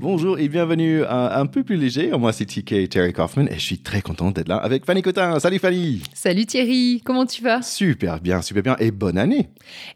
Bonjour et bienvenue à Un peu plus léger. Moi, c'est TK Terry Kaufman et je suis très content d'être là avec Fanny Cotin. Salut Fanny Salut Thierry, comment tu vas? Super bien, super bien et bonne année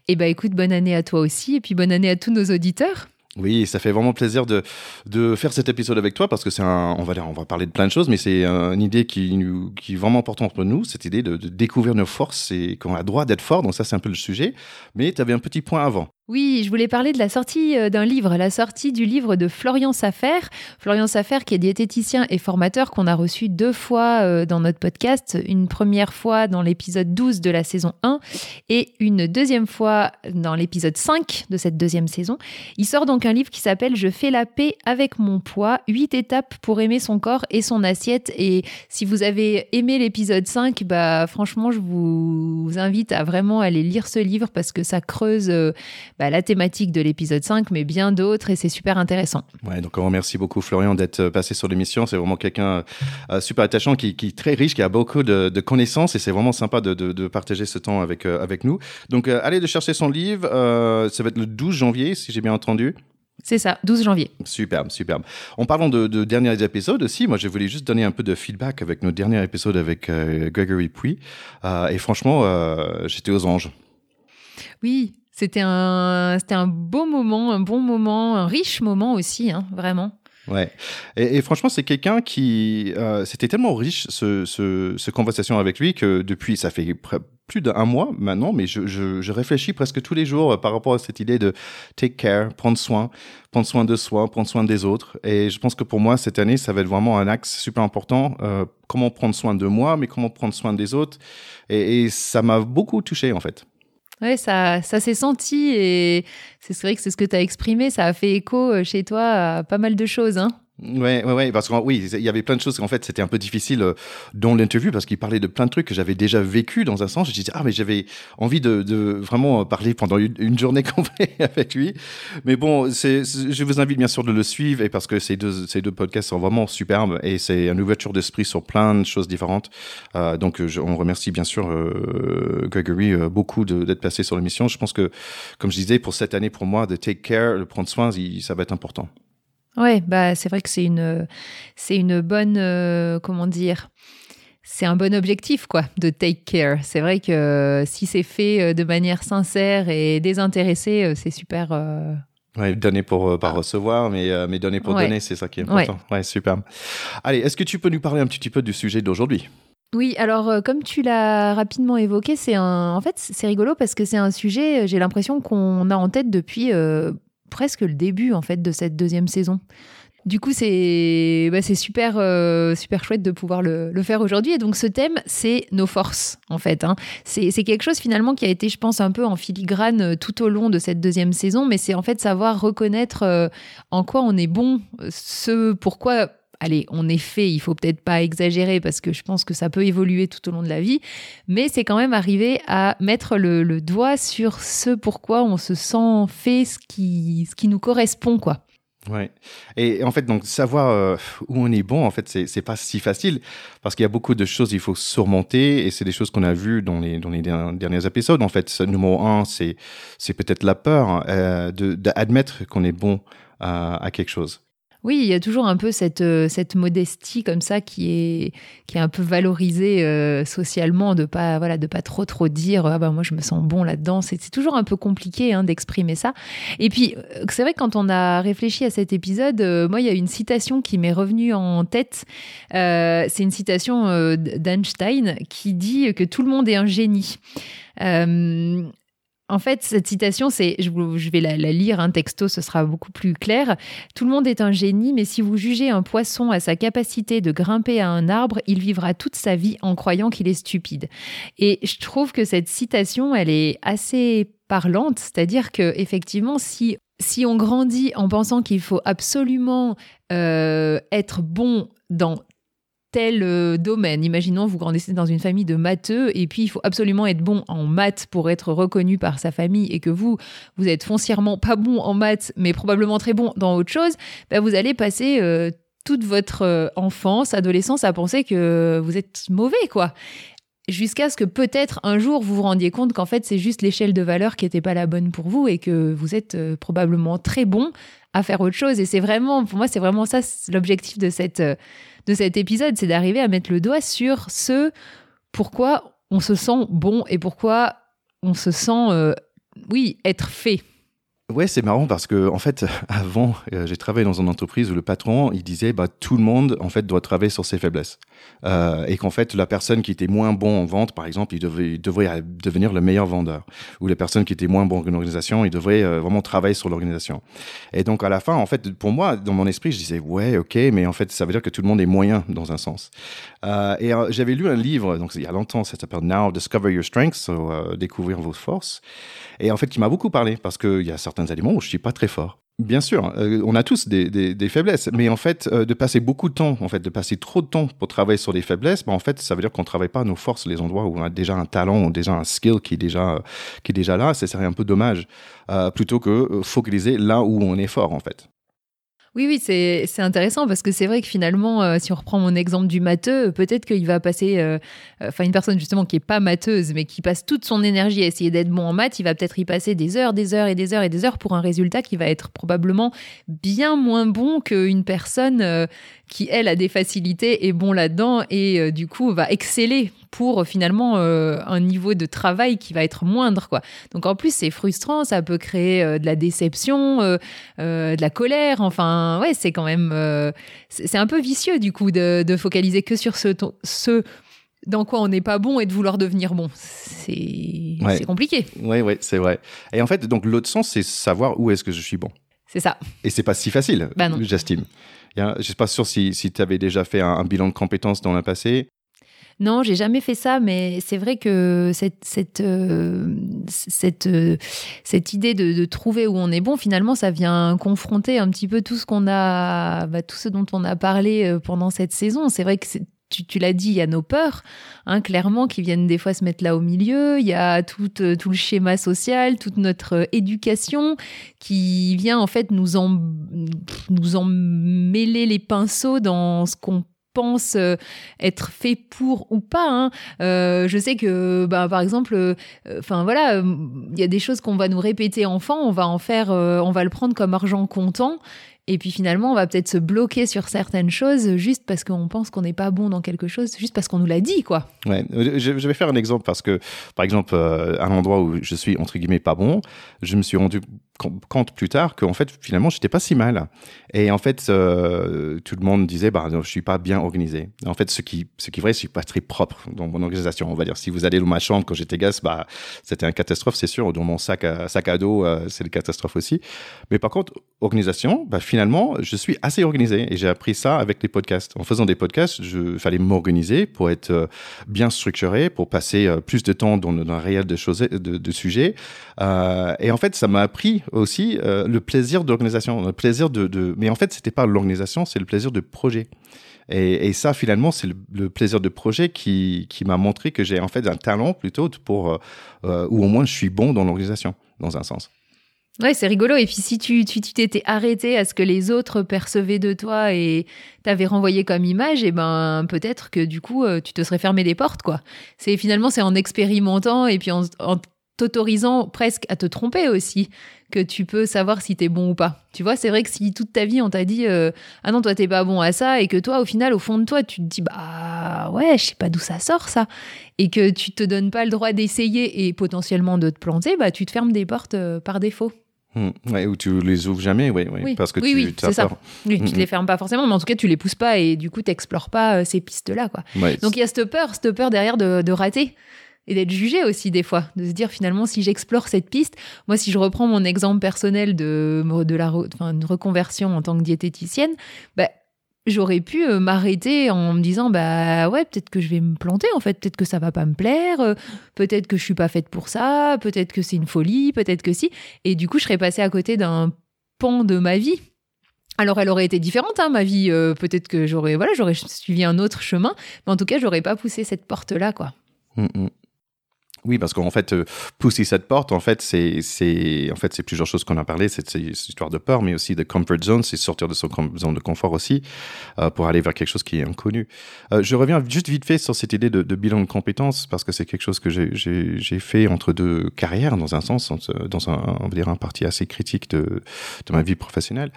Eh ben écoute, bonne année à toi aussi et puis bonne année à tous nos auditeurs. Oui, ça fait vraiment plaisir de, de faire cet épisode avec toi parce que c'est un, on va dire, on va parler de plein de choses, mais c'est une idée qui, qui est vraiment importante pour nous, cette idée de, de découvrir nos forces et qu'on a le droit d'être fort. Donc ça, c'est un peu le sujet. Mais tu avais un petit point avant. Oui, je voulais parler de la sortie euh, d'un livre, la sortie du livre de Florian Safer. Florian Safer, qui est diététicien et formateur, qu'on a reçu deux fois euh, dans notre podcast. Une première fois dans l'épisode 12 de la saison 1 et une deuxième fois dans l'épisode 5 de cette deuxième saison. Il sort donc un livre qui s'appelle Je fais la paix avec mon poids, 8 étapes pour aimer son corps et son assiette. Et si vous avez aimé l'épisode 5, bah, franchement, je vous invite à vraiment aller lire ce livre parce que ça creuse euh, bah, la thématique de l'épisode 5, mais bien d'autres, et c'est super intéressant. Ouais, donc on remercie beaucoup Florian d'être euh, passé sur l'émission. C'est vraiment quelqu'un euh, super attachant, qui, qui, est très riche, qui a beaucoup de, de connaissances, et c'est vraiment sympa de, de, de, partager ce temps avec, euh, avec nous. Donc allez de chercher son livre, ça va être le 12 janvier, si j'ai bien entendu. C'est ça, 12 janvier. Superbe, superbe. En parlant de, de, derniers épisodes aussi, moi je voulais juste donner un peu de feedback avec nos derniers épisodes avec euh, Gregory Puy. Euh, et franchement, euh, j'étais aux anges. Oui, c'était un, c'était un beau moment, un bon moment, un riche moment aussi, hein, vraiment. Ouais. Et, franchement, c'est quelqu'un qui, euh, c'était tellement riche ce, ce, conversation avec lui que depuis, ça fait plus d'un mois maintenant, mais je, je, je, réfléchis presque tous les jours par rapport à cette idée de take care, prendre soin, prendre soin de soi, prendre soin des autres. Et je pense que pour moi, cette année, ça va être vraiment un axe super important. Euh, comment prendre soin de moi, mais comment prendre soin des autres. Et, et ça m'a beaucoup touché en fait. Ouais, ça, ça s'est senti et c'est vrai que c'est ce que tu as exprimé. Ça a fait écho chez toi à pas mal de choses. Hein Ouais, ouais, ouais, parce que oui, il y avait plein de choses. En fait, c'était un peu difficile euh, dans l'interview parce qu'il parlait de plein de trucs que j'avais déjà vécu dans un sens. Je disais ah mais j'avais envie de, de, vraiment parler pendant une, une journée complète avec lui. Mais bon, c'est, je vous invite bien sûr de le suivre et parce que ces deux ces deux podcasts sont vraiment superbes et c'est une ouverture d'esprit sur plein de choses différentes. Euh, donc je, on remercie bien sûr euh, Gregory euh, beaucoup d'être passé sur l'émission. Je pense que comme je disais pour cette année pour moi de take care, de prendre soin, il, ça va être important. Ouais, bah c'est vrai que c'est une c'est une bonne euh, comment dire c'est un bon objectif quoi de take care. C'est vrai que si c'est fait de manière sincère et désintéressée, c'est super. Euh... Ouais, donner pour pas recevoir, mais euh, mais donner pour Ouais. donner, c'est ça qui est important. Ouais, super. Allez, est-ce que tu peux nous parler un petit peu du sujet d'aujourd'hui? Oui, alors euh, comme tu l'as rapidement évoqué, c'est un en fait c'est rigolo parce que c'est un sujet. J'ai l'impression qu'on a en tête depuis euh, presque le début en fait de cette deuxième saison. Du coup, c'est bah, super euh, super chouette de pouvoir le, faire aujourd'hui. Et donc, ce thème, c'est nos forces en fait. Hein. C'est c'est quelque chose finalement qui a été, je pense, un peu en filigrane euh, tout au long de cette deuxième saison. Mais c'est en fait savoir reconnaître euh, en quoi on est bon, ce pourquoi allez, on est fait, il faut peut-être pas exagérer parce que je pense que ça peut évoluer tout au long de la vie, mais c'est quand même arriver à mettre le, doigt sur ce pourquoi on se sent fait, ce qui, ce qui nous correspond, quoi. Ouais. Et en fait, donc savoir euh, où on est bon, en fait, c'est pas si facile parce qu'il y a beaucoup de choses il faut surmonter et c'est des choses qu'on a vues dans les dans les derniers épisodes. En fait, numéro un, c'est peut-être la peur euh, de d'admettre qu'on est bon à quelque chose. Oui, il y a toujours un peu cette, euh, cette modestie comme ça qui est, qui est un peu valorisée euh, socialement, de pas voilà de pas trop trop dire ah ben moi je me sens bon là-dedans. C'est toujours un peu compliqué hein, d'exprimer ça. Et puis euh, c'est vrai que quand on a réfléchi à cet épisode, moi il y a une citation qui m'est revenue en tête. C'est une citation d'Einstein qui dit que tout le monde est un génie. En fait, cette citation, c'est, je, vais la, lire, un texto, ce sera beaucoup plus clair. Tout le monde est un génie, mais si vous jugez un poisson à sa capacité de grimper à un arbre, il vivra toute sa vie en croyant qu'il est stupide. Et je trouve que cette citation, elle est assez parlante, c'est-à-dire que effectivement, si si on grandit en pensant qu'il faut absolument euh, être bon dans tel euh, domaine. Imaginons, vous grandissez dans une famille de matheux et puis il faut absolument être bon en maths pour être reconnu par sa famille et que vous, vous êtes foncièrement pas bon en maths mais probablement très bon dans autre chose, ben vous allez passer euh, toute votre euh, enfance, adolescence à penser que vous êtes mauvais, quoi. Jusqu'à ce que peut-être un jour vous vous rendiez compte qu'en fait c'est juste l'échelle de valeur qui n'était pas la bonne pour vous et que vous êtes probablement très bon à faire autre chose. Et c'est vraiment, pour moi, c'est vraiment ça l'objectif de cette de cet épisode, c'est d'arriver à mettre le doigt sur ce pourquoi on se sent bon et pourquoi on se sent, euh, oui, être fait. Ouais, c'est marrant parce que en fait, avant, euh, j'ai travaillé dans une entreprise où le patron, il disait, bah tout le monde en fait doit travailler sur ses faiblesses, euh, et qu'en fait la personne qui était moins bon en vente, par exemple, il devait, devrait devenir le meilleur vendeur, ou la personne qui était moins bon en organisation, il devrait euh, vraiment travailler sur l'organisation. Et donc à la fin, en fait, pour moi, dans mon esprit, je disais, ouais, ok, mais en fait, ça veut dire que tout le monde est moyen dans un sens. Euh, et euh, j'avais lu un livre, donc il y a longtemps, ça s'appelle Now Discover Your Strengths, so, découvrir vos forces et en fait qui m'a beaucoup parlé parce qu'il y a certains éléments où je suis pas très fort. Bien sûr, euh, on a tous des, faiblesses, mais en fait, euh, de passer beaucoup de temps, en fait, de passer trop de temps pour travailler sur des faiblesses, ben, en fait, ça veut dire qu'on travaille pas nos forces, les endroits où on a déjà un talent ou déjà un skill qui est déjà, qui est déjà là, ça serait un peu dommage, euh, plutôt que focaliser là où on est fort, en fait. Oui, oui, c'est intéressant parce que c'est vrai que finalement, euh, si on reprend mon exemple du matheux, peut-être qu'il va passer, euh, euh, enfin une personne justement qui est pas matheuse, mais qui passe toute son énergie à essayer d'être bon en maths, il va peut-être y passer des heures, des heures et des heures et des heures pour un résultat qui va être probablement bien moins bon qu'une personne qui, elle, a des facilités, est bon là-dedans et du coup va exceller pour finalement euh, un niveau de travail qui va être moindre quoi. Donc en plus c'est frustrant, ça peut créer euh, de la déception, euh, de la colère, enfin ouais, c'est quand même c'est un peu vicieux du coup de, focaliser que sur ce ce dans quoi on n'est pas bon et de vouloir devenir bon. C'est compliqué. Oui, oui, c'est vrai. Et en fait, donc l'autre sens, c'est savoir où est-ce que je suis bon. C'est ça. Et c'est pas si facile, bah j'estime. Je ne suis pas sûr si, tu avais déjà fait un, bilan de compétences dans le passé. Non, j'ai jamais fait ça, mais c'est vrai que cette, euh, euh, idée de, trouver où on est bon, finalement, ça vient confronter un petit peu tout ce bah, tout ce dont on a parlé euh, pendant cette saison. C'est vrai que tu, l'as dit, il y a nos peurs, hein, clairement, qui viennent des fois se mettre là au milieu. Il y a tout, tout le schéma social, toute notre éducation qui vient en fait nous en, mêler les pinceaux dans ce qu'on pense euh, être fait pour ou pas. Hein. Euh, je sais que, bah, par exemple, euh, enfin voilà, il y a des choses qu'on va nous répéter enfant, on va en faire, on va le prendre comme argent comptant. Et puis finalement, on va peut-être se bloquer sur certaines choses juste parce qu'on pense qu'on n'est pas bon dans quelque chose, juste parce qu'on nous l'a dit, quoi. Ouais, je, vais faire un exemple parce que, par exemple, à l'endroit où je suis entre guillemets pas bon, je me suis rendu compte plus tard qu'en fait, finalement, j'étais pas si mal. Et en fait, euh, tout le monde disait, bah, je suis pas bien organisé. En fait, ce qui, ce qui est vrai, je suis pas très propre dans mon organisation. On va dire, si vous allez dans ma chambre quand j'étais gosse, bah, c'était une catastrophe, c'est sûr. Dans mon sac à, sac à dos, euh, c'est une catastrophe aussi. Mais par contre, organisation, bah, finalement, je suis assez organisé. Et j'ai appris ça avec les podcasts. En faisant des podcasts, je fallait m'organiser pour être euh, bien structuré, pour passer plus de temps dans, dans un réel de choses, de, de sujets. et en fait, ça m'a appris aussi euh, le plaisir d'organisation, le plaisir de, de... Mais en fait, c'était pas l'organisation, c'est le plaisir de projet. Et, et ça, finalement, c'est le, plaisir de projet qui, qui m'a montré que j'ai en fait un talent plutôt pour, euh, euh, ou au moins je suis bon dans l'organisation, dans un sens. Ouais, c'est rigolo. Et puis si tu t'étais tu, arrêté à ce que les autres percevaient de toi et t'avais renvoyé comme image, et eh ben peut-être que du coup tu te serais fermé des portes, quoi. C'est finalement c'est en expérimentant et puis en t'autorisant presque à te tromper aussi que tu peux savoir si t'es bon ou pas. Tu vois, c'est vrai que si toute ta vie on t'a dit euh, ah non toi t'es pas bon à ça et que toi au final au fond de toi tu te dis bah ouais je sais pas d'où ça sort ça et que tu te donnes pas le droit d'essayer et potentiellement de te planter, bah tu te fermes des portes euh, par défaut. Mmh. Ouais, ou tu les ouvres jamais, oui, oui, parce que oui, tu oui, c'est ça. Oui, tu mmh, les fermes pas forcément, mais en tout cas, tu les pousses pas et du coup, tu n'explores pas euh, ces pistes-là, quoi. Donc, il y a cette peur, cette peur derrière de, de rater et d'être jugé aussi des fois, de se dire finalement si j'explore cette piste, moi si je reprends mon exemple personnel de, de la enfin, une reconversion en tant que diététicienne, bah, j'aurais pu euh, m'arrêter en me disant bah ouais peut-être que je vais me planter en fait, peut-être que ça va pas me plaire, euh, peut-être que je suis pas faite pour ça, peut-être que c'est une folie, peut-être que si, et du coup je serais passée à côté d'un pan de ma vie. Alors elle aurait été différente, hein, ma vie. Euh, peut-être que j'aurais, voilà, j'aurais suivi un autre chemin, mais en tout cas, j'aurais pas poussé cette porte-là, quoi. Mm, mm. Oui, parce qu'en fait, euh, pousser cette porte, en fait, c'est, en fait, c'est plusieurs choses qu'on a parlé. C'est, une histoire de peur, mais aussi de comfort zone, c'est sortir de son zone de confort aussi euh, pour aller vers quelque chose qui est inconnu. Euh, je reviens juste vite fait sur cette idée de, de bilan de compétences parce que c'est quelque chose que j'ai fait entre deux carrières, dans un sens, dans un, on va dire, un parti assez critique de, de ma vie professionnelle.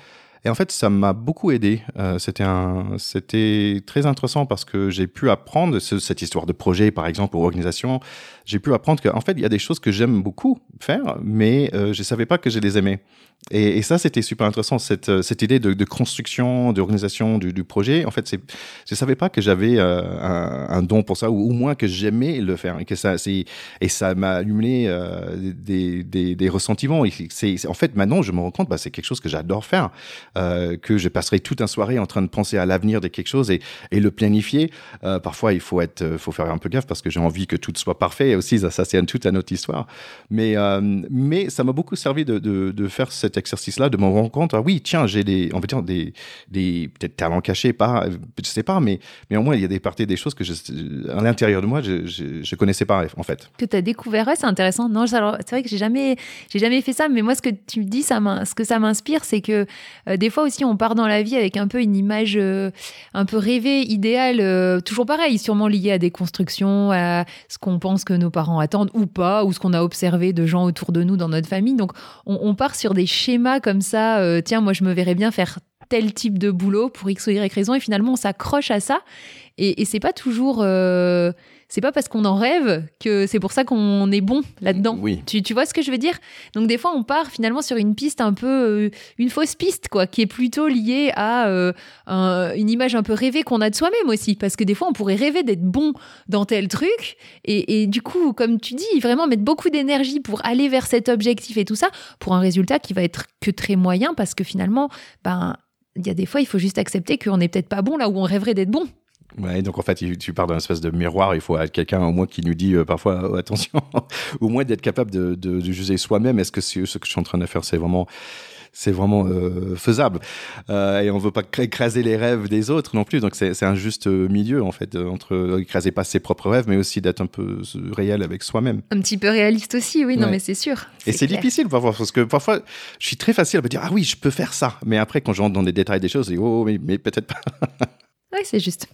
Et en fait, ça m'a beaucoup aidé. Euh, c'était un, c'était très intéressant parce que j'ai pu apprendre ce, cette histoire de projet, par exemple, ou organisation. J'ai pu apprendre qu'en fait, il y a des choses que j'aime beaucoup faire, mais euh, je savais pas que je les aimais. Et, ça, c'était super intéressant, cette, euh, cette idée de, construction, d'organisation du, du, projet. En fait, je savais pas que j'avais euh, un, don pour ça, ou au moins que j'aimais le faire. Et, ça, m'a allumé euh, des, des, ressentiments. En fait, maintenant, je me rends compte, bah, c'est quelque chose que j'adore faire, que je passerai toute une soirée en train de penser à l'avenir de quelque chose et, le planifier. Parfois, il faut, être, faut faire un peu gaffe parce que j'ai envie que tout soit parfait. Et aussi, ça, ça c'est toute une autre histoire. Mais, mais ça m'a beaucoup servi de, de, de faire cette exercice-là, de me rendre compte, ah oui, tiens, j'ai des, on va dire, des, des peut-être talents cachés, pas, je sais pas, mais, mais au moins, il y a des parties, des choses que je, à l'intérieur de moi, je, je, je, connaissais pas, en fait. Que tu as découvert, ouais, c'est intéressant. Non, c'est vrai que j'ai jamais, j'ai jamais fait ça, mais moi, ce que tu me dis, ça ce que ça m'inspire, c'est que euh, des fois aussi, on part dans la vie avec un peu une image euh, un peu rêvée, idéale, euh, toujours pareil, sûrement liée à des constructions, à ce qu'on pense que nos parents attendent ou pas, ou ce qu'on a observé de gens autour de nous dans notre famille. Donc, on, on part sur des schéma comme ça, euh, tiens, moi je me verrais bien faire tel type de boulot pour X ou Y raison, et finalement on s'accroche à ça, et, et c'est pas toujours. Euh, c'est pas parce qu'on en rêve que c'est pour ça qu'on est bon là-dedans. Oui. Tu, tu, vois ce que je veux dire? Donc des fois, on part finalement sur une piste un peu, euh, une fausse piste, quoi, qui est plutôt liée à euh, un, une image un peu rêvée qu'on a de soi-même aussi. Parce que des fois, on pourrait rêver d'être bon dans tel truc, et, et, du coup, comme tu dis, vraiment mettre beaucoup d'énergie pour aller vers cet objectif et tout ça, pour un résultat qui va être que très moyen, parce que finalement, ben, il y a des fois, il faut juste accepter qu'on n'est peut-être pas bon là où on rêverait d'être bon. Ouais, donc en fait, tu pars d'un espèce de miroir. Il faut quelqu'un au moins qui nous dit euh, parfois oh, attention, au moins d'être capable de, de, de juger soi-même. Est-ce que ce que je suis en train de faire, c'est vraiment c'est vraiment euh, faisable. Euh, et on veut pas écraser les rêves des autres non plus. Donc c'est un juste milieu en fait entre écraser pas ses propres rêves, mais aussi d'être un peu réel avec soi-même. Un petit peu réaliste aussi, oui. Non, mais c'est sûr. Et c'est difficile parfois parce que parfois je suis très facile à me dire ah oui je peux faire ça, mais après quand j'entre dans des détails des choses, je dis oh mais, mais peut-être pas. oui, c'est juste.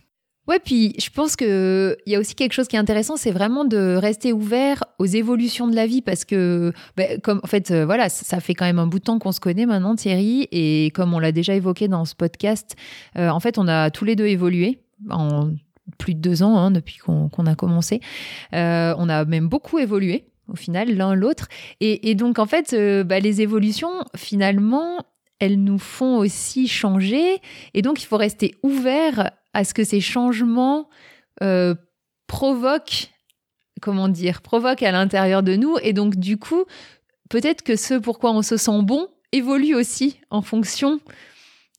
Ouais, puis je pense qu'il y a aussi quelque chose qui est intéressant, c'est vraiment de rester ouvert aux évolutions de la vie parce que, comme en fait, euh, voilà, ça fait quand même un bout de temps qu'on se connaît maintenant, Thierry, et comme on l'a déjà évoqué dans ce podcast, euh, en fait, on a tous les deux évolué en plus de deux ans hein, depuis qu'on qu a commencé. Euh, on a même beaucoup évolué au final l'un l'autre, et, donc en fait, euh, bah, les évolutions finalement, elles nous font aussi changer, et donc il faut rester ouvert à ce que ces changements euh, provoquent, comment dire, provoquent à l'intérieur de nous. Et donc, du coup, peut-être que ce pourquoi on se sent bon évolue aussi en fonction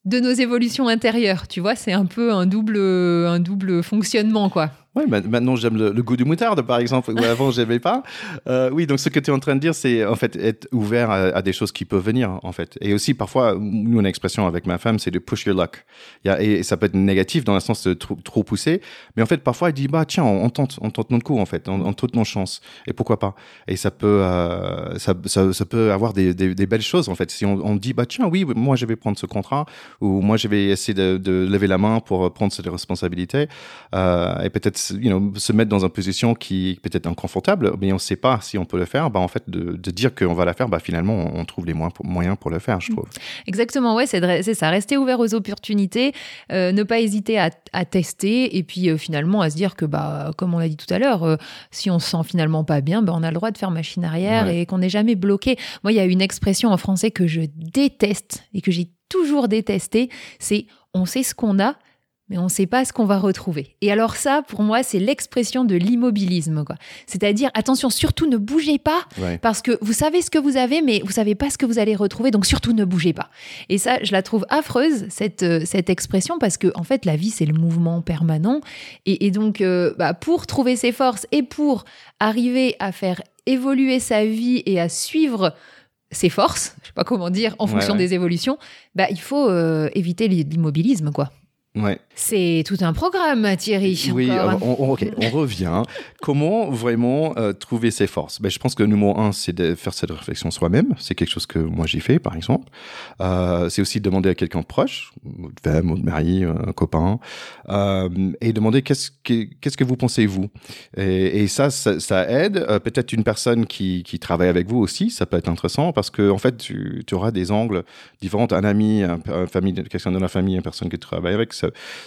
de nos évolutions intérieures. Tu vois, c'est un peu un double, un double fonctionnement, quoi. Oui, maintenant j'aime le, le, goût du moutarde, par exemple, où avant j'aimais pas. Euh, oui, donc ce que tu es en train de dire, c'est en fait être ouvert à, à, des choses qui peuvent venir, en fait. Et aussi, parfois, nous, une expression avec ma femme, c'est de push your luck. Il y a, et ça peut être négatif dans le sens de trop, trop pousser, mais en fait, parfois, il dit, bah tiens, on, on, tente, on tente notre coup, en fait, on, on tente nos chances. Et pourquoi pas? Et ça peut, euh, ça, ça, ça, peut avoir des, des, des, belles choses, en fait. Si on, on dit, bah tiens, oui, moi je vais prendre ce contrat, ou moi je vais essayer de, de lever la main pour prendre cette responsabilité, euh, et peut-être you know, se mettre dans une position qui est peut-être inconfortable, mais on ne sait pas si on peut le faire, bah, en fait, de, de dire qu'on va la faire, bah, finalement, on trouve les moyens pour le faire, je trouve. Exactement, ouais, c'est ça. Rester ouvert aux opportunités, euh, ne pas hésiter à, à tester, et puis euh, finalement à se dire que, bah, comme on l'a dit tout à l'heure, euh, si on se sent finalement pas bien, bah, on a le droit de faire machine arrière ouais. et qu'on n'est jamais bloqué. Moi, il y a une expression en français que je déteste et que j'ai toujours détesté, c'est on sait ce qu'on a, mais on ne sait pas ce qu'on va retrouver. Et alors ça, pour moi, c'est l'expression de l'immobilisme. C'est-à-dire, attention, surtout ne bougez pas, ouais. parce que vous savez ce que vous avez, mais vous savez pas ce que vous allez retrouver, donc surtout ne bougez pas. Et ça, je la trouve affreuse, cette, euh, cette expression, parce que en fait, la vie, c'est le mouvement permanent. Et, et donc, euh, bah, pour trouver ses forces et pour arriver à faire évoluer sa vie et à suivre ses forces, je sais pas comment dire, en fonction des évolutions, bah, il faut éviter l'immobilisme, quoi. Ouais. C'est tout un programme, Thierry. Oui, on, on, revient. Comment vraiment euh, trouver ses forces? Ben, Je pense que numéro un, c'est de faire cette réflexion soi-même. C'est quelque chose que moi j'ai fait, par exemple. Euh, c'est aussi demander à quelqu'un de proche, de femme ou de mari, un copain, euh, et demander qu'est-ce que, qu'est-ce que vous pensez, vous? Et, et ça, ça, aide. Euh, peut-être une personne qui, qui travaille avec vous aussi, ça peut être intéressant parce que en fait, tu, tu auras des angles différents. Un ami, un, famille, quelqu'un de la famille, une personne qui travaille avec,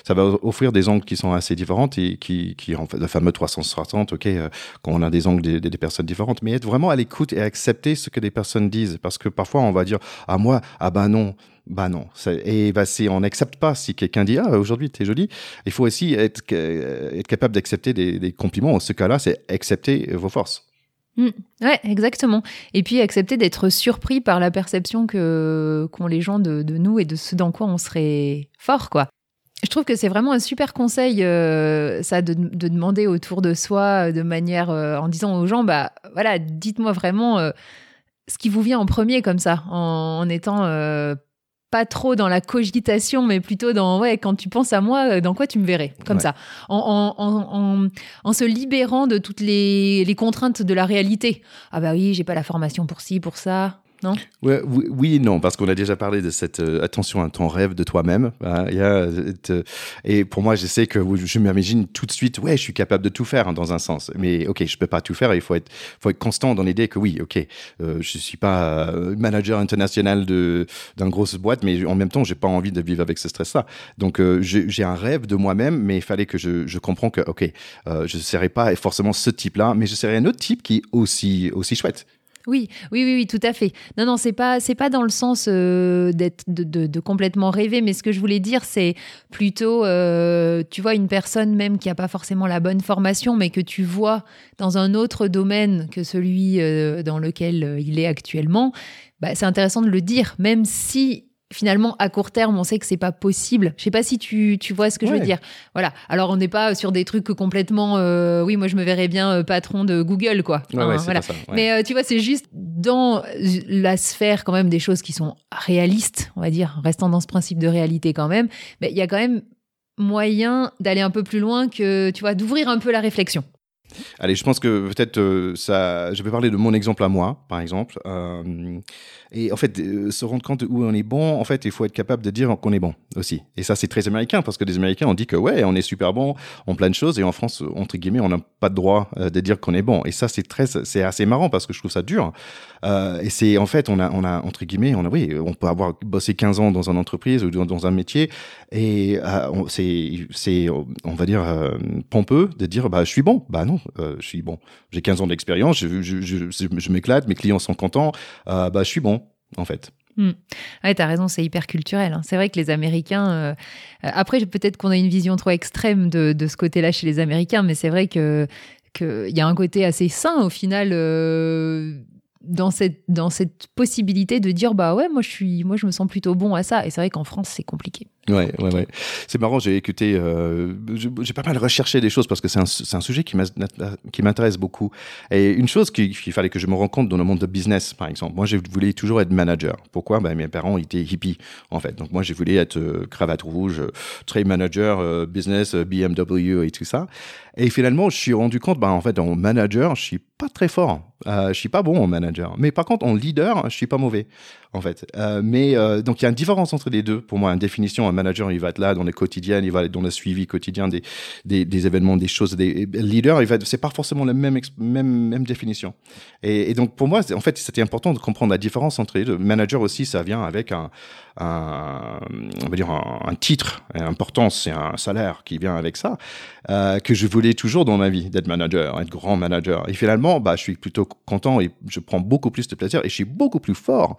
ça, va offrir des angles qui sont assez différents et qui, qui en fait, le fameux 360, ok, euh, quand on a des angles des, personnes différentes, mais être vraiment à l'écoute et accepter ce que des personnes disent, parce que parfois on va dire, ah moi, ah ben non, bah non. Et bah, on n'accepte pas si quelqu'un dit ah aujourd'hui tu es jolie. Il faut aussi être, être capable d'accepter des, compliments. En ce cas-là, c'est accepter vos forces. Mmh. Ouais, exactement. Et puis accepter d'être surpris par la perception qu'ont les gens de, de, nous et de ce dans quoi on serait fort, quoi. Je trouve que c'est vraiment un super conseil, euh, ça, de, demander autour de soi euh, de manière euh, en disant aux gens, bah voilà, dites-moi vraiment ce qui vous vient en premier comme ça, en, étant pas trop dans la cogitation, mais plutôt dans ouais, quand tu penses à moi, dans quoi tu me verrais, comme ça, en, en, se libérant de toutes les, les contraintes de la réalité. Ah bah oui, j'ai pas la formation pour ci, pour ça oui, non, parce qu'on a déjà parlé de cette euh, attention à ton rêve de toi-même. Hein, euh, et pour moi, je sais que je m'imagine tout de suite, ouais, je suis capable de tout faire hein, dans un sens. Mais ok, je peux pas tout faire. Il faut être, constant dans l'idée que oui, ok, euh, je suis pas manager international d'une grosse boîte, mais en même temps, j'ai pas envie de vivre avec ce stress-là. Donc j'ai un rêve de moi-même, mais il fallait que je, je comprends que ok, je ne serai pas forcément ce type-là, mais je serai un autre type qui est aussi aussi chouette. Oui, oui, oui, oui, tout à fait. Non, non, c'est pas, c'est pas dans le sens euh, d'être, de, complètement rêver, mais ce que je voulais dire, c'est plutôt, euh, tu vois, une personne même qui a pas forcément la bonne formation, mais que tu vois dans un autre domaine que celui euh, dans lequel il est actuellement. Bah, c'est intéressant de le dire, même si finalement, à court terme, on sait que c'est pas possible. Je sais pas si tu, tu vois ce que je veux dire. Voilà. Alors, on n'est pas sur des trucs complètement. Euh, oui, moi, je me verrais bien euh, patron de Google, quoi. voilà. Mais euh, tu vois, c'est juste dans la sphère quand même des choses qui sont réalistes, on va dire, restant dans ce principe de réalité quand même. Mais il y a quand même moyen d'aller un peu plus loin que, tu vois, d'ouvrir un peu la réflexion. Allez, je pense que peut-être ça. Je vais parler de mon exemple à moi, par exemple. Et en fait, euh, se rendre compte où on est bon, en fait, il faut être capable de dire qu'on est bon aussi. Et ça, c'est très américain parce que les Américains, on dit que ouais, on est super bon en plein de choses. Et en France, entre guillemets, on n'a pas de droit euh, de dire qu'on est bon. Et ça, c'est très, c'est assez marrant parce que je trouve ça dur. Euh, et c'est en fait, on a, on a entre guillemets, on a, oui, on peut avoir bossé 15 ans dans une entreprise ou dans, un métier, et euh, c'est, c'est, on va dire pompeux de dire, bah, je suis bon. Bah non, je suis bon. J'ai 15 ans d'expérience, je, m'éclate, mes clients sont contents, bah, je suis bon en fait. Hmm. Ouais, t'as raison, c'est hyper culturel. Hein. C'est vrai que les Américains. Euh, après, peut-être qu'on a une vision trop extrême de, ce côté-là chez les Américains, mais c'est vrai que qu'il y a un côté assez sain au final. Euh, dans cette, possibilité de dire bah ouais moi je me sens plutôt bon à ça et c'est vrai qu'en France c'est compliqué Ouais, ouais, ouais. C'est marrant, j'ai écouté, euh, j'ai pas mal recherché des choses parce que c'est un, sujet qui m'intéresse beaucoup. Et une chose qu'il fallait que je me rende compte dans le monde de business, par exemple. Moi, je voulais toujours être manager. Pourquoi? Ben, Mes parents étaient hippies, en fait. Donc, moi, je voulais être euh, cravate rouge, très manager, euh, business, euh, BMW et tout ça. Et finalement, je suis rendu compte, ben, en fait, en manager, je suis pas très fort. Euh, je suis pas bon en manager. Mais par contre, en leader, je suis pas mauvais en fait. Euh, mais euh, donc il y a une différence entre les deux. Pour moi, une définition, un manager, il va être là dans le quotidien, il va être dans le suivi quotidien des, des, événements, des choses. Des leaders, il va, c'est pas forcément la même même même définition. Et, donc pour moi, en fait, c'était important de comprendre la différence entre les deux. Manager aussi, ça vient avec un, un on va dire un, titre, une importance, c'est un salaire qui vient avec ça, euh, que je voulais toujours dans ma vie d'être manager, être grand manager. Et finalement, bah, je suis plutôt content et je prends beaucoup plus de plaisir et je suis beaucoup plus fort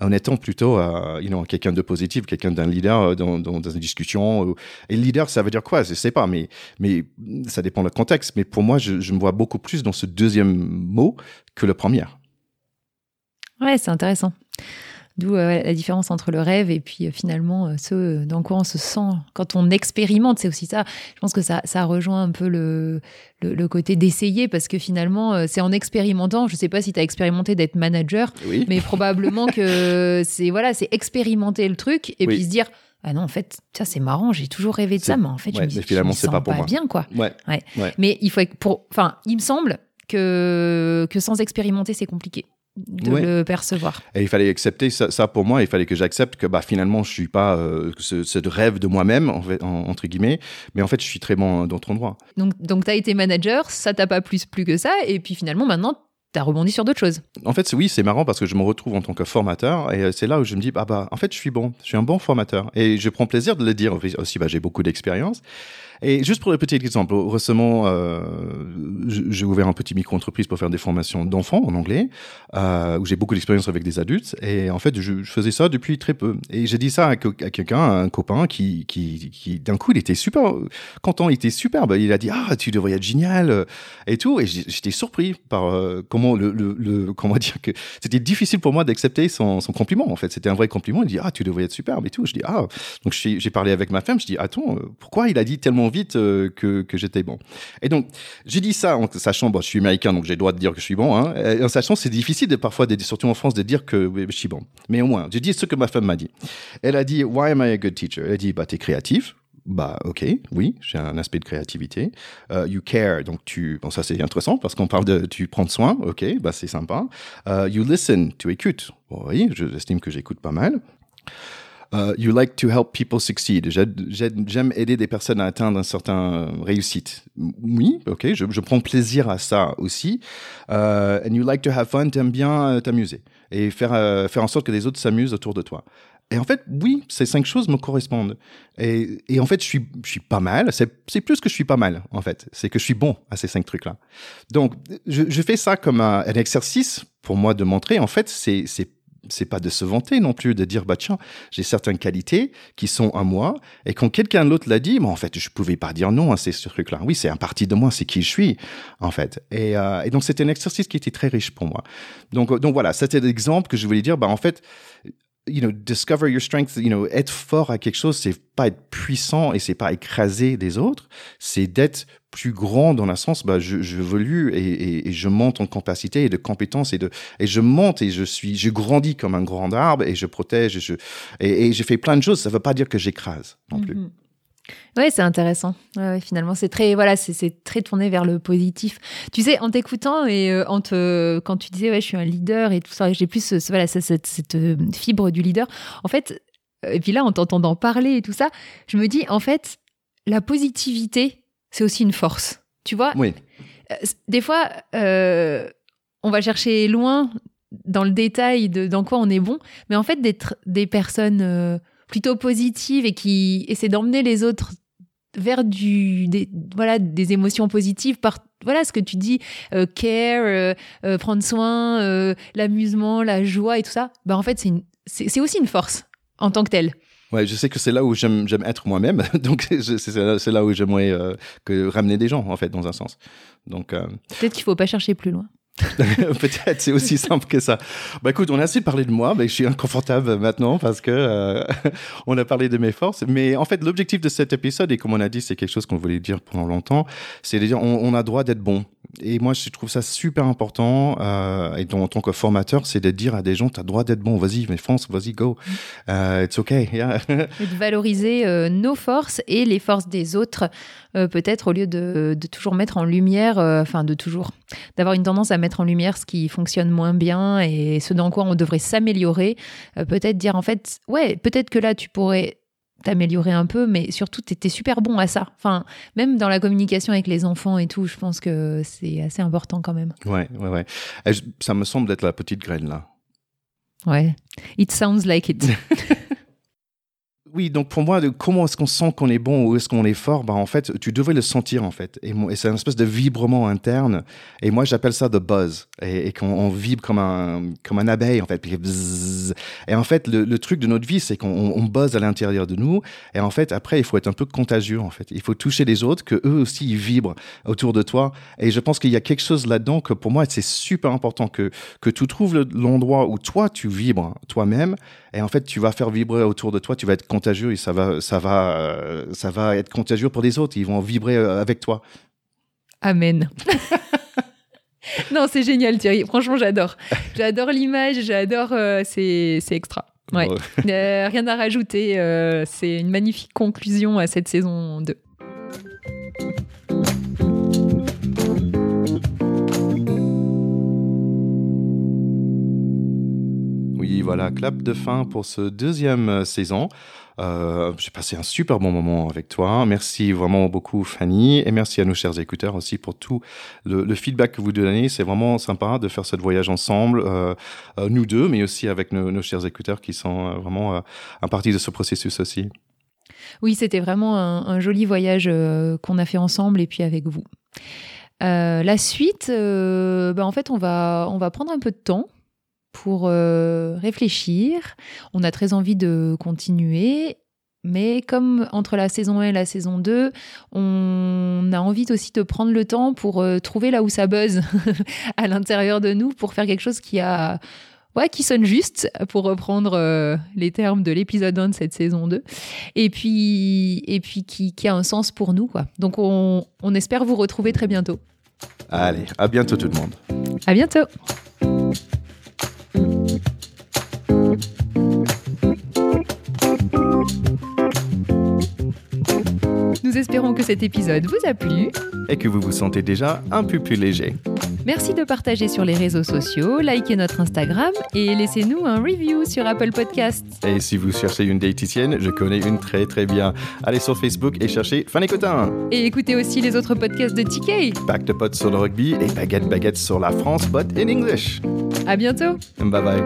en étant plutôt euh, you know, quelqu'un de positif, quelqu'un d'un leader euh, dans, une discussion. Et leader, ça veut dire quoi? Je sais pas, mais, mais ça dépend du contexte. Mais pour moi, je, je me vois beaucoup plus dans ce deuxième mot que le premier. Ouais, c'est intéressant. D'où la différence entre le rêve et puis finalement ce dans quoi on se sent quand on expérimente. C'est aussi ça. Je pense que ça, ça rejoint un peu le, le, côté d'essayer parce que finalement, c'est en expérimentant. Je sais pas si tu as expérimenté d'être manager, mais probablement que c'est voilà, c'est expérimenter le truc et puis se dire ah non, en fait, ça c'est marrant, j'ai toujours rêvé de ça, mais en fait, je me dis, finalement, c'est pas pour moi. bien, quoi. Ouais. Mais il faut, pour, enfin, il me semble que, que sans expérimenter, c'est compliqué de le percevoir. Et il fallait accepter ça, pour moi. Il fallait que j'accepte que bah, finalement, je suis pas euh, ce, rêve de moi-même, en fait, entre guillemets, mais en fait, je suis très bon dans ton droit. Donc, donc tu as été manager, ça t'a pas plus, plus que ça, et puis finalement, maintenant, tu as rebondi sur d'autres choses. En fait, oui, c'est marrant parce que je me retrouve en tant que formateur et euh, c'est là où je me dis, ah bah, en fait, je suis bon, je suis un bon formateur. Et je prends plaisir de le dire aussi, bah, j'ai beaucoup d'expérience. Et juste pour le petit exemple, récemment, euh, j'ai ouvert un petit micro-entreprise pour faire des formations d'enfants en anglais, euh, où j'ai beaucoup d'expérience avec des adultes. Et en fait, je, faisais ça depuis très peu. Et j'ai dit ça à, quelqu'un, un copain, qui, d'un coup, il était super content, il était superbe. Il a dit, ah, tu devrais être génial et tout. Et j'étais surpris par euh, comment le, comment dire que c'était difficile pour moi d'accepter son, son, compliment. En fait, c'était un vrai compliment. Il dit, ah, tu devrais être superbe et tout. Je dis, ah. Donc j'ai parlé avec ma femme. Je dis, attends, pourquoi il a dit tellement vite euh, que, j'étais bon. Et donc, j'ai dit ça en sachant, bon, je suis américain, donc j'ai le droit de dire que je suis bon. Hein, en sachant, c'est difficile de, parfois, de, surtout en France, de dire que je suis bon. Mais au moins, j'ai dit ce que ma femme m'a dit. Elle a dit, Why am I a good teacher? Elle a dit, bah, t'es créatif. Bah, ok, oui, j'ai un aspect de créativité. Uh, you care, donc tu, bon, ça c'est intéressant parce qu'on parle de, tu prends soin, ok, bah c'est sympa. Uh, you listen, tu écoutes. Bon, oui, j'estime que j'écoute pas mal. Uh, you like to help people succeed. J'aime aider des personnes à atteindre un certain euh, réussite. Oui, ok, je, prends plaisir à ça aussi. Uh, and you like to have fun, t'aimes bien euh, t'amuser et faire, euh, faire en sorte que les autres s'amusent autour de toi. Et en fait, oui, ces cinq choses me correspondent. Et, en fait, je suis, pas mal. C'est plus que je suis pas mal, en fait. C'est que je suis bon à ces cinq trucs-là. Donc, je, fais ça comme un, exercice pour moi de montrer, en fait, c'est c'est pas de se vanter non plus, de dire bah tiens, j'ai certaines qualités qui sont à moi, et quand quelqu'un d'autre l'a dit, mais en fait, je pouvais pas dire non à ces trucs-là. Oui, c'est un partie de moi, c'est qui je suis, en fait. Et, euh, et donc c'était un exercice qui était très riche pour moi. Donc donc voilà, c'était l'exemple que je voulais dire. Bah en fait, you know, discover your strength, you know, être fort à quelque chose, c'est pas être puissant et c'est pas écraser des autres, c'est d'être plus grand dans la sens, bah, je, je et, et, et, je monte en capacité et de compétences et de, et je monte et je suis, je grandis comme un grand arbre et je protège et je, et, et je fais plein de choses. Ça veut pas dire que j'écrase non plus. Mm-hmm. Ouais, c'est intéressant. Ouais, finalement, c'est très voilà, c'est très tourné vers le positif. Tu sais, en t'écoutant et euh, en te, quand tu disais ouais, je suis un leader et tout ça, j'ai plus ce, voilà cette, cette, euh, fibre du leader. En fait, euh, et puis là, en t'entendant parler et tout ça, je me dis en fait, la positivité, c'est aussi une force. Tu vois? Oui. Des fois, on va chercher loin dans le détail de dans quoi on est bon, mais en fait, d'être des personnes plutôt positive et qui essaie d'emmener les autres vers du des, voilà des émotions positives par voilà ce que tu dis euh, care euh, euh, prendre soin l'amusement la joie et tout ça bah en fait c'est c'est aussi une force en tant que telle Ouais, je sais que c'est là où j'aime être moi-même, donc c'est là où j'aimerais que ramener des gens en fait dans un sens. Donc peut-être qu'il faut pas chercher plus loin. Peut-être, c'est aussi simple que ça. Bah écoute, on a assez parlé de moi, mais je suis inconfortable maintenant parce que euh, on a parlé de mes forces. Mais en fait, l'objectif de cet épisode, et comme on a dit, c'est quelque chose qu'on voulait dire pendant longtemps, c'est de dire on, on a droit d'être bon. Et moi, je trouve ça super important. Euh, et donc, en tant que formateur, c'est de dire à des gens, tu as droit d'être bon, vas-y, mais fonce, vas-y, go. Uh, it's okay. De valoriser euh, nos forces et les forces des autres, euh, peut-être au lieu de, de, toujours mettre en lumière, enfin, de toujours, d'avoir une tendance à mettre en lumière ce qui fonctionne moins bien et ce dans quoi on devrait s'améliorer. peut-être dire, en fait, ouais, peut-être que là, tu pourrais t'améliorer un peu, mais surtout, tu étais super bon à ça. Enfin, même dans la communication avec les enfants et tout, je pense que c'est assez important quand même. Ouais, ouais, ouais. ça me semble être la petite graine là. Ouais. It sounds like it. Oui, donc pour moi, de comment est-ce qu'on sent qu'on est bon ou est-ce qu'on est fort bah, En fait, tu devrais le sentir, en fait. Et, c'est une espèce de vibrement interne. Et moi, j'appelle ça the buzz. Et, qu'on vibre comme un, comme un abeille, en fait. Et en fait, le, le, truc de notre vie, c'est qu'on on buzz à l'intérieur de nous. Et en fait, après, il faut être un peu contagieux, en fait. Il faut toucher les autres, que eux aussi, ils vibrent autour de toi. Et je pense qu'il y a quelque chose là-dedans que pour moi, c'est super important que, que tu trouves l'endroit où toi, tu vibres toi-même. Et en fait, tu vas faire vibrer autour de toi, tu vas être contagieux et ça va, ça va, euh, ça va être contagieux pour les autres. Ils vont vibrer euh, avec toi. Amen. non, c'est génial, Thierry. Franchement, j'adore. J'adore l'image, j'adore. Euh, c'est extra. Ouais. rien à rajouter. c'est une magnifique conclusion à cette saison 2. Voilà, clap de fin pour ce deuxième euh, saison. Euh, j'ai passé un super bon moment avec toi. Merci vraiment beaucoup, Fanny. Et merci à nos chers écouteurs aussi pour tout le, feedback que vous donnez. C'est vraiment sympa de faire ce voyage ensemble, euh, nous deux, mais aussi avec nos, chers écouteurs qui sont vraiment un partie de ce processus aussi. Oui, c'était vraiment un, joli voyage qu'on a fait ensemble et puis avec vous. la suite, bah, en fait, on va, on va prendre un peu de temps pour euh, réfléchir. On a très envie de continuer. Mais comme entre la saison 1 et la saison 2, on a envie aussi de prendre le temps pour euh, trouver là où ça buzz à l'intérieur de nous, pour faire quelque chose qui a ouais, qui sonne juste, pour reprendre euh, les termes de l'épisode 1 de cette saison 2, et puis, et puis qui, qui a un sens pour nous. Quoi. Donc on, on espère vous retrouver très bientôt. Allez, à bientôt tout le monde. À bientôt. Nous espérons que cet épisode vous a plu et que vous vous sentez déjà un peu plus léger. Merci de partager sur les réseaux sociaux, likez notre Instagram et laissez-nous un review sur Apple Podcasts. Et si vous cherchez une diététicienne, je connais une très très bien. Allez sur Facebook et cherchez Fanny Cotin. Et écoutez aussi les autres podcasts de TK. Back de potes sur le rugby et baguette baguette sur la France, but in English. À bientôt. Bye bye.